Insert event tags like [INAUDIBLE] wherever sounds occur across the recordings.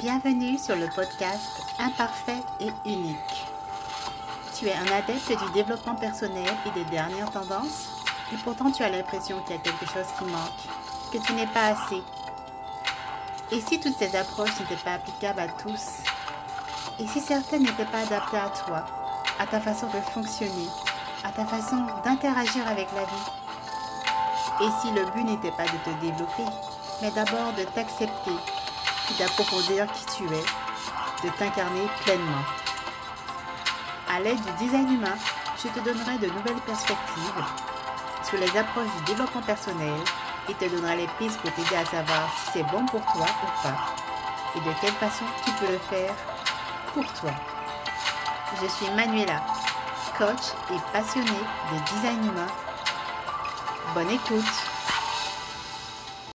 Bienvenue sur le podcast Imparfait et unique. Tu es un adepte du développement personnel et des dernières tendances et pourtant tu as l'impression qu'il y a quelque chose qui manque, que tu n'es pas assez. Et si toutes ces approches n'étaient pas applicables à tous Et si certaines n'étaient pas adaptées à toi, à ta façon de fonctionner, à ta façon d'interagir avec la vie? Et si le but n'était pas de te développer, mais d'abord de t'accepter d'approfondir qui tu es, de t'incarner pleinement. À l'aide du design humain, je te donnerai de nouvelles perspectives sur les approches du développement personnel et te donnerai les pistes pour t'aider à savoir si c'est bon pour toi ou pas et de quelle façon tu peux le faire pour toi. Je suis Manuela, coach et passionnée de design humain. Bonne écoute.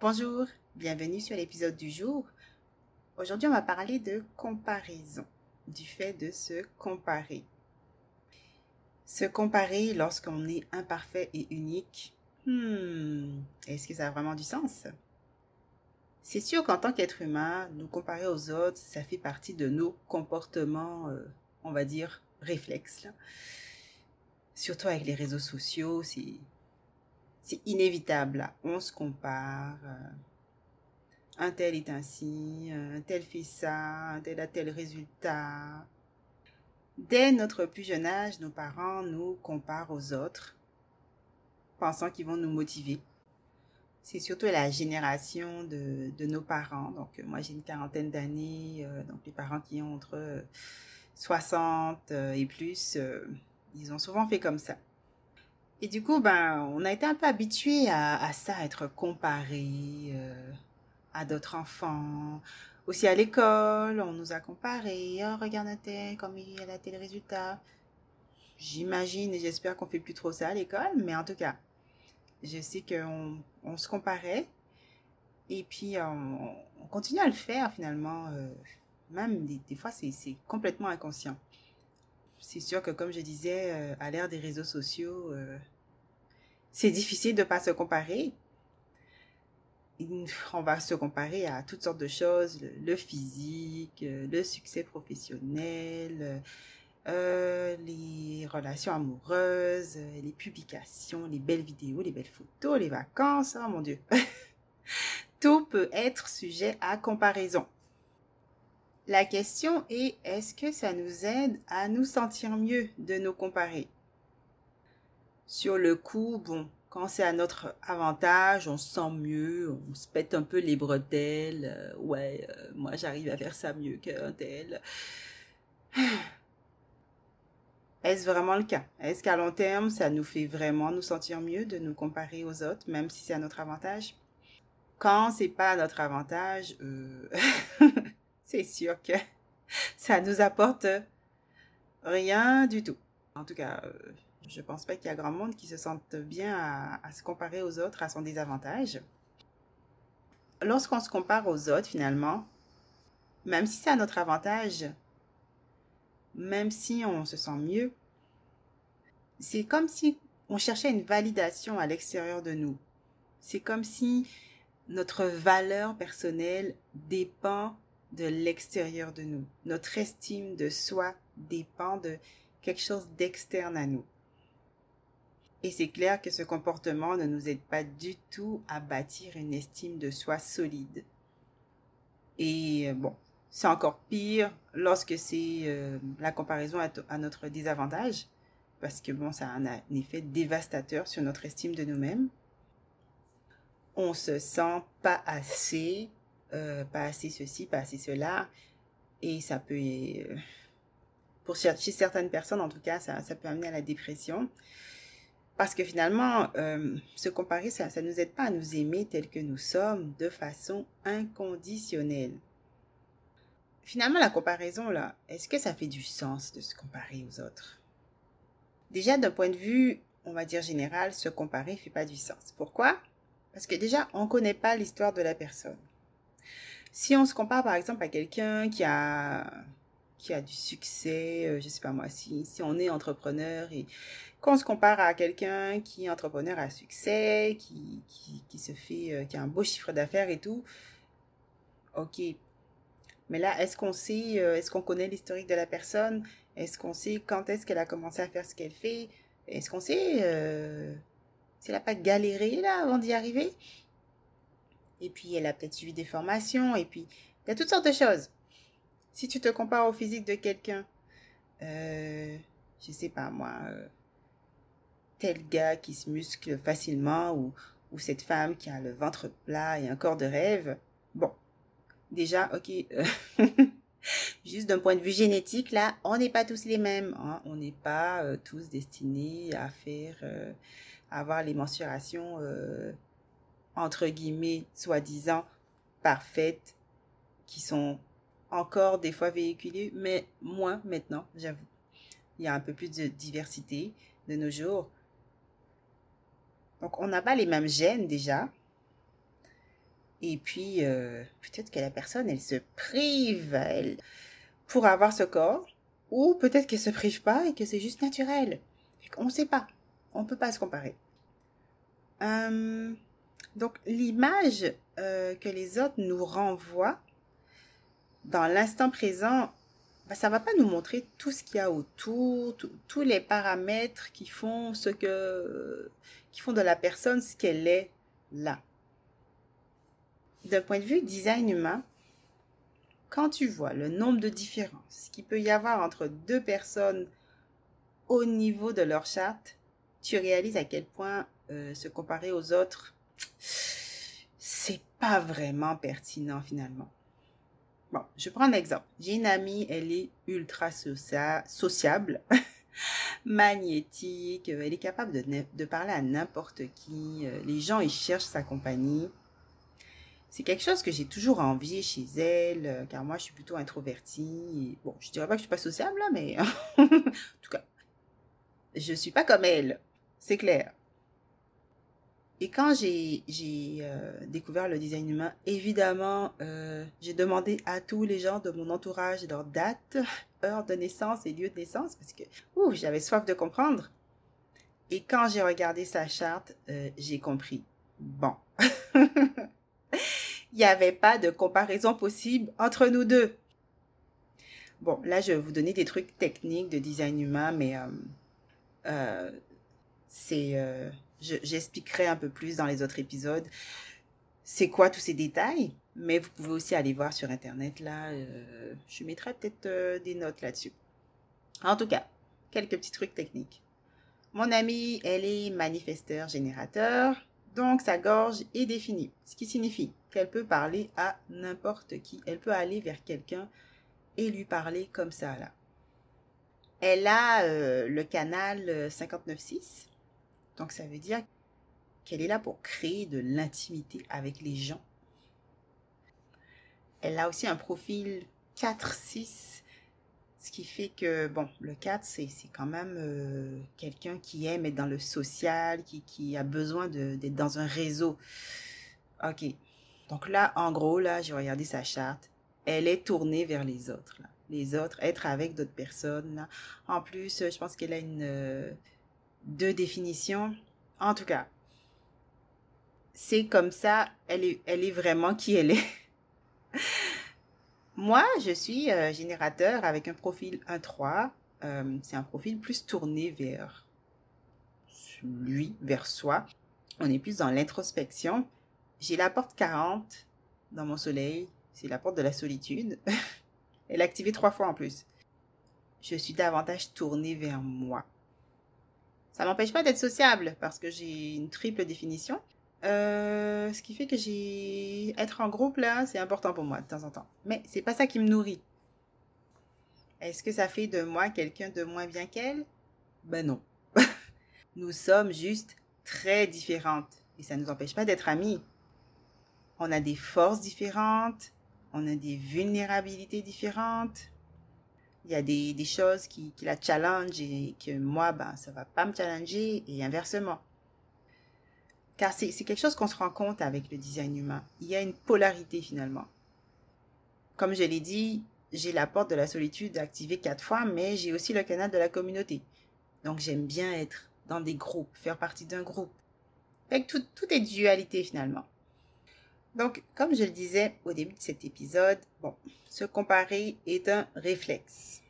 Bonjour, bienvenue sur l'épisode du jour Aujourd'hui, on va parler de comparaison, du fait de se comparer. Se comparer lorsqu'on est imparfait et unique, hmm, est-ce que ça a vraiment du sens? C'est sûr qu'en tant qu'être humain, nous comparer aux autres, ça fait partie de nos comportements, euh, on va dire, réflexes. Surtout avec les réseaux sociaux, c'est inévitable. On se compare. Euh, un tel est ainsi, un tel fait ça, un tel a tel résultat. Dès notre plus jeune âge, nos parents nous comparent aux autres, pensant qu'ils vont nous motiver. C'est surtout la génération de, nos parents. Donc, moi, j'ai une quarantaine d'années. Euh, donc, les parents qui ont entre 60 euh, et plus, euh, ils ont souvent fait comme ça. Et du coup, ben, on a été un peu habitués à, à ça, à être comparés à d'autres enfants. Aussi à l'école, on nous a comparé. Oh, regarde un tel, comme il a tel résultat. J'imagine et j'espère qu'on fait plus trop ça à l'école, mais en tout cas, je sais qu'on on se comparait. Et puis, on, continue à le faire finalement. Euh, même des, fois, c'est complètement inconscient. C'est sûr que, comme je disais, euh, à l'ère des réseaux sociaux, euh, c'est difficile de ne pas se comparer on va se comparer à toutes sortes de choses, le, physique, euh, le succès professionnel, euh, les relations amoureuses, les publications, les belles vidéos, les belles photos, les vacances, oh mon Dieu. [LAUGHS] Tout peut être sujet à comparaison. La question est, est-ce que ça nous aide à nous sentir mieux de nous comparer? Sur le coup, bon, quand c'est à notre avantage, on se sent mieux, on se pète un peu les bretelles. Euh, ouais, euh, moi j'arrive à faire ça mieux qu'un tel. [SIGHS] Est-ce vraiment le cas? Est-ce qu'à long terme, ça nous fait vraiment nous sentir mieux de nous comparer aux autres, même si c'est à notre avantage? Quand c'est pas à notre avantage, euh, [LAUGHS] c'est sûr que [LAUGHS] ça nous apporte rien du tout. En tout cas, je pense pas qu'il y a grand monde qui se sente bien à, se comparer aux autres à son désavantage. Lorsqu'on se compare aux autres, finalement, même si c'est à notre avantage, même si on se sent mieux, c'est comme si on cherchait une validation à l'extérieur de nous. C'est comme si notre valeur personnelle dépend de l'extérieur de nous. Notre estime de soi dépend de quelque chose d'externe à nous. Et c'est clair que ce comportement ne nous aide pas du tout à bâtir une estime de soi solide. Et euh, bon, c'est encore pire lorsque c'est euh, la comparaison à, notre désavantage, parce que bon, ça a un, effet dévastateur sur notre estime de nous-mêmes. On se sent pas assez, euh, pas assez ceci, pas assez cela, et ça peut, pour chez certaines personnes en tout cas, ça peut amener à la dépression. Parce que finalement, euh, se comparer, ça ne nous aide pas à nous aimer tel que nous sommes de façon inconditionnelle. Finalement, la comparaison, là, est-ce que ça fait du sens de se comparer aux autres? Déjà, d'un point de vue, on va dire général, se comparer ne fait pas du sens. Pourquoi? Parce que déjà, on ne connaît pas l'histoire de la personne. Si on se compare, par exemple, à quelqu'un qui a qui a du succès, euh, je sais pas moi, si, si on est entrepreneur et qu'on se compare à quelqu'un qui est entrepreneur à succès, qui, qui, qui se fait, euh, qui a un beau chiffre d'affaires et tout, ok. Mais là, est-ce qu'on sait, euh, est-ce qu'on connaît l'historique de la personne? Est-ce qu'on sait quand est-ce qu'elle a commencé à faire ce qu'elle fait? Est-ce qu'on sait euh, si elle n'a pas galéré là avant d'y arriver? Et puis, elle a peut-être suivi des formations. Et puis, il y a toutes sortes de choses. Si tu te compares au physique de quelqu'un, euh, je sais pas moi, euh, tel gars qui se muscle facilement ou, ou cette femme qui a le ventre plat et un corps de rêve, bon, déjà, ok, euh, [LAUGHS] juste d'un point de vue génétique, là, on n'est pas tous les mêmes. Hein. On n'est pas euh, tous destinés à faire, à avoir les mensurations, entre guillemets, soi-disant, parfaites, qui sont encore des fois véhiculées, mais moins maintenant, j'avoue. Il y a un peu plus de diversité de nos jours. Donc, on n'a pas les mêmes gènes déjà. Et puis, euh, peut-être que la personne, elle se prive pour avoir ce corps, ou peut-être qu'elle se prive pas et que c'est juste naturel. On ne sait pas. On ne peut pas se comparer. Euh, donc, l'image euh, que les autres nous renvoient dans l'instant présent, bah, ça va pas nous montrer tout ce qu'il y a autour, tous les paramètres qui font ce que, qui font de la personne ce qu'elle est là d'un point de vue design humain, quand tu vois le nombre de différences qu'il peut y avoir entre deux personnes au niveau de leur charte, tu réalises à quel point euh, se comparer aux autres, c'est pas vraiment pertinent finalement. Je prends un exemple. J'ai une amie, elle est ultra sociable, [LAUGHS] magnétique, elle est capable de, parler à n'importe qui. Euh, les gens, ils cherchent sa compagnie. C'est quelque chose que j'ai toujours envié chez elle, euh, car moi, je suis plutôt introvertie. Bon, je dirais pas que je suis pas sociable, là, mais [LAUGHS] en tout cas, je suis pas comme elle. C'est clair. Et quand j'ai euh, découvert le design humain, évidemment, euh, j'ai demandé à tous les gens de mon entourage leur date, [LAUGHS] heure de naissance et lieu de naissance, parce que j'avais soif de comprendre. Et quand j'ai regardé sa charte, j'ai compris. Bon. [LAUGHS] il n'y avait pas de comparaison possible entre nous deux. Bon, là, je vais vous donner des trucs techniques de design humain, mais euh, euh, c'est, euh, j'expliquerai un peu plus dans les autres épisodes. C'est quoi tous ces détails, mais vous pouvez aussi aller voir sur internet là. je mettrai peut-être des notes là-dessus. En tout cas, quelques petits trucs techniques. Mon amie, elle est manifesteur générateur. Donc sa gorge est définie, ce qui signifie qu'elle peut parler à n'importe qui. Elle peut aller vers quelqu'un et lui parler comme ça là. Elle a euh, le canal 59.6, euh, donc ça veut dire qu'elle est là pour créer de l'intimité avec les gens. Elle a aussi un profil 4-6 ce qui fait que, bon, le 4, c'est quand même euh, quelqu'un qui aime être dans le social, qui, qui a besoin d'être dans un réseau. OK. Donc là, en gros, là, j'ai regardé sa charte. Elle est tournée vers les autres. Les autres, être avec d'autres personnes. En plus, je pense qu'elle a une... Euh, deux définitions. En tout cas, c'est comme ça, elle est, elle est vraiment qui elle est. [LAUGHS] Moi, je suis euh, générateur avec un profil 1-3. Euh, c'est un profil plus tourné vers lui, vers soi. On est plus dans l'introspection. J'ai la porte 40 dans mon soleil. C'est la porte de la solitude. [LAUGHS] Elle est activée trois fois en plus. Je suis davantage tournée vers moi. Ça m'empêche pas d'être sociable parce que j'ai une triple définition. Euh, ce qui fait que j'ai être en groupe là, c'est important pour moi de temps en temps. Mais c'est pas ça qui me nourrit. Est-ce que ça fait de moi quelqu'un de moins bien qu'elle? Ben non. [LAUGHS] nous sommes juste très différentes et ça ne nous empêche pas d'être amis. On a des forces différentes, on a des vulnérabilités différentes. Il y a des, des choses qui, qui la challenge et que moi, ben, ça va pas me challenger et inversement. Car c'est quelque chose qu'on se rend compte avec le design humain. Il y a une polarité finalement. Comme je l'ai dit, j'ai la porte de la solitude activée quatre fois, mais j'ai aussi le canal de la communauté. Donc j'aime bien être dans des groupes, faire partie d'un groupe. Fait tout, tout est dualité finalement. Donc, comme je le disais au début de cet épisode, bon, se comparer est un réflexe.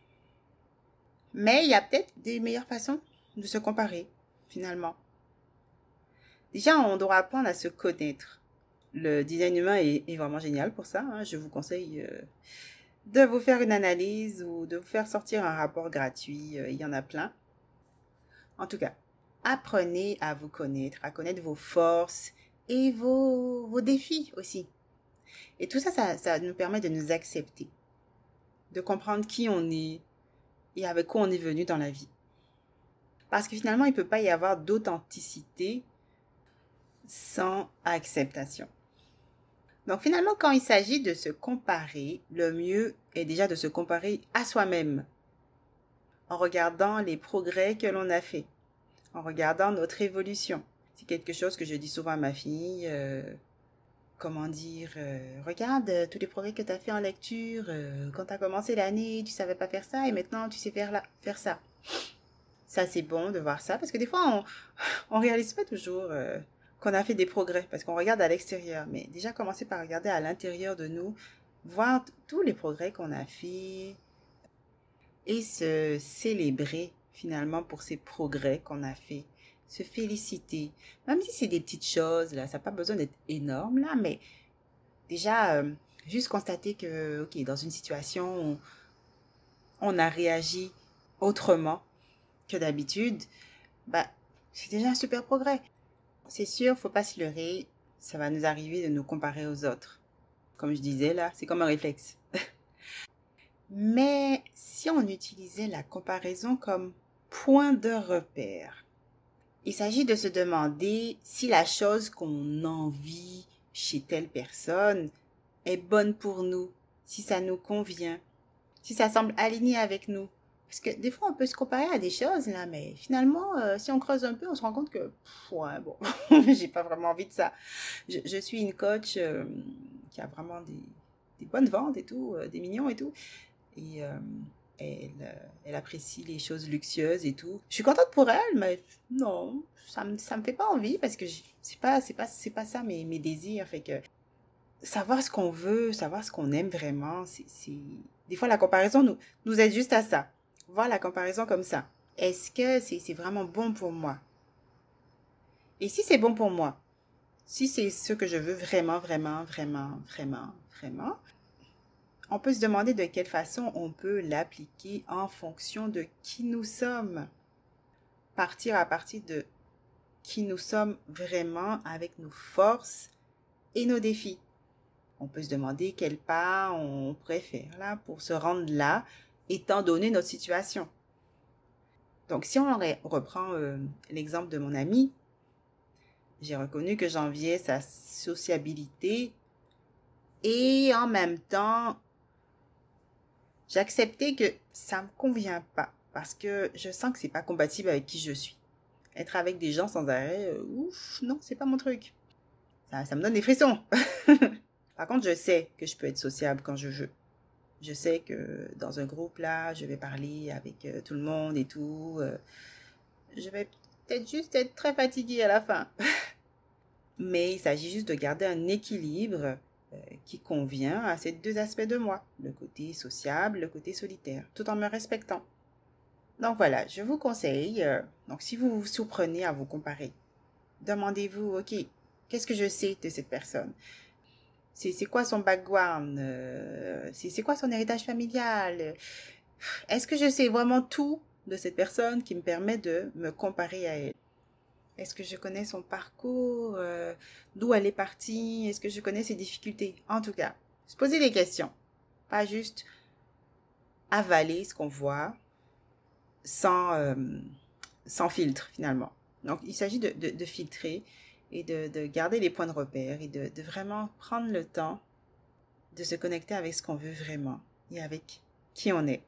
Mais il y a peut-être des meilleures façons de se comparer, finalement. Déjà, on doit apprendre à se connaître. Le design humain est, vraiment génial pour ça. Hein. Je vous conseille euh, de vous faire une analyse ou de vous faire sortir un rapport gratuit. Euh, il y en a plein. En tout cas, apprenez à vous connaître, à connaître vos forces et vos, vos défis aussi. Et tout ça, ça, ça nous permet de nous accepter, de comprendre qui on est et avec quoi on est venu dans la vie. Parce que finalement, il ne peut pas y avoir d'authenticité sans acceptation. Donc finalement, quand il s'agit de se comparer, le mieux est déjà de se comparer à soi-même, en regardant les progrès que l'on a faits, en regardant notre évolution. C'est quelque chose que je dis souvent à ma fille. Euh, comment dire, euh, regarde euh, tous les progrès que tu as fait en lecture. quand tu as commencé l'année, tu savais pas faire ça et maintenant tu sais faire, la, faire ça. Ça, c'est bon de voir ça parce que des fois, on, on réalise pas toujours qu'on a fait des progrès parce qu'on regarde à l'extérieur. Mais déjà, commencer par regarder à l'intérieur de nous, voir tous les progrès qu'on a fait et se célébrer finalement pour ces progrès qu'on a fait. Se féliciter. Même si c'est des petites choses, là, ça n'a pas besoin d'être énorme, là, mais déjà, euh, juste constater que, ok, dans une situation, on a réagi autrement que d'habitude, bah, c'est déjà un super progrès. C'est sûr, faut pas se leurrer, ça va nous arriver de nous comparer aux autres. Comme je disais là, c'est comme un réflexe. [LAUGHS] Mais si on utilisait la comparaison comme point de repère, il s'agit de se demander si la chose qu'on envie chez telle personne est bonne pour nous, si ça nous convient, si ça semble aligné avec nous. Parce que des fois, on peut se comparer à des choses, là, mais finalement, euh, si on creuse un peu, on se rend compte que, ouais, bon, [LAUGHS] j'ai pas vraiment envie de ça. Je, suis une coach euh, qui a vraiment des, bonnes ventes et tout, euh, des millions et tout. Et elle, elle apprécie les choses luxueuses et tout. Je suis contente pour elle, mais non, ça me, ça me fait pas envie parce que c'est pas, c'est pas, c'est pas ça mes, mes désirs. Fait que savoir ce qu'on veut, savoir ce qu'on aime vraiment, c'est, des fois la comparaison nous, nous aide juste à ça voir la comparaison comme ça. Est-ce que c'est vraiment bon pour moi? Et si c'est bon pour moi, si c'est ce que je veux vraiment, vraiment, vraiment, vraiment, vraiment, on peut se demander de quelle façon on peut l'appliquer en fonction de qui nous sommes. Partir à partir de qui nous sommes vraiment avec nos forces et nos défis. On peut se demander quel pas on préfère pour se rendre là étant donné notre situation. Donc, si on reprend euh, l'exemple de mon ami, j'ai reconnu que j'enviais sa sociabilité et en même temps, j'acceptais que ça me convient pas parce que je sens que c'est pas compatible avec qui je suis. Être avec des gens sans arrêt, euh, ouf, non, c'est pas mon truc. Ça, ça me donne des frissons. [LAUGHS] Par contre, je sais que je peux être sociable quand je veux. Je sais que dans un groupe là, je vais parler avec euh, tout le monde et tout. Euh, je vais peut-être juste être très fatiguée à la fin. [LAUGHS] Mais il s'agit juste de garder un équilibre qui convient à ces deux aspects de moi, le côté sociable, le côté solitaire, tout en me respectant. Donc voilà, je vous conseille, donc si vous vous surprenez à vous comparer, demandez-vous, ok, qu'est-ce que je sais de cette personne? C'est quoi son background? Euh, C'est quoi son héritage familial? Est-ce que je sais vraiment tout de cette personne qui me permet de me comparer à elle? Est-ce que je connais son parcours euh, D'où elle est partie? Est-ce que je connais ses difficultés? En tout cas, se poser des questions. Pas juste avaler ce qu'on voit sans, euh, filtre finalement. Donc il s'agit de, filtrer et de, de, garder les points de repère et de vraiment prendre le temps de se connecter avec ce qu'on veut vraiment et avec qui on est.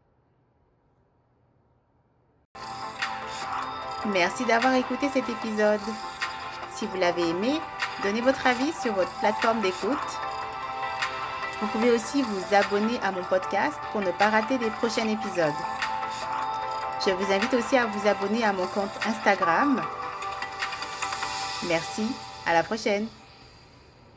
Merci d'avoir écouté cet épisode. Si vous l'avez aimé, donnez votre avis sur votre plateforme d'écoute. Vous pouvez aussi vous abonner à mon podcast pour ne pas rater les prochains épisodes. Je vous invite aussi à vous abonner à mon compte Instagram Merci, à la prochaine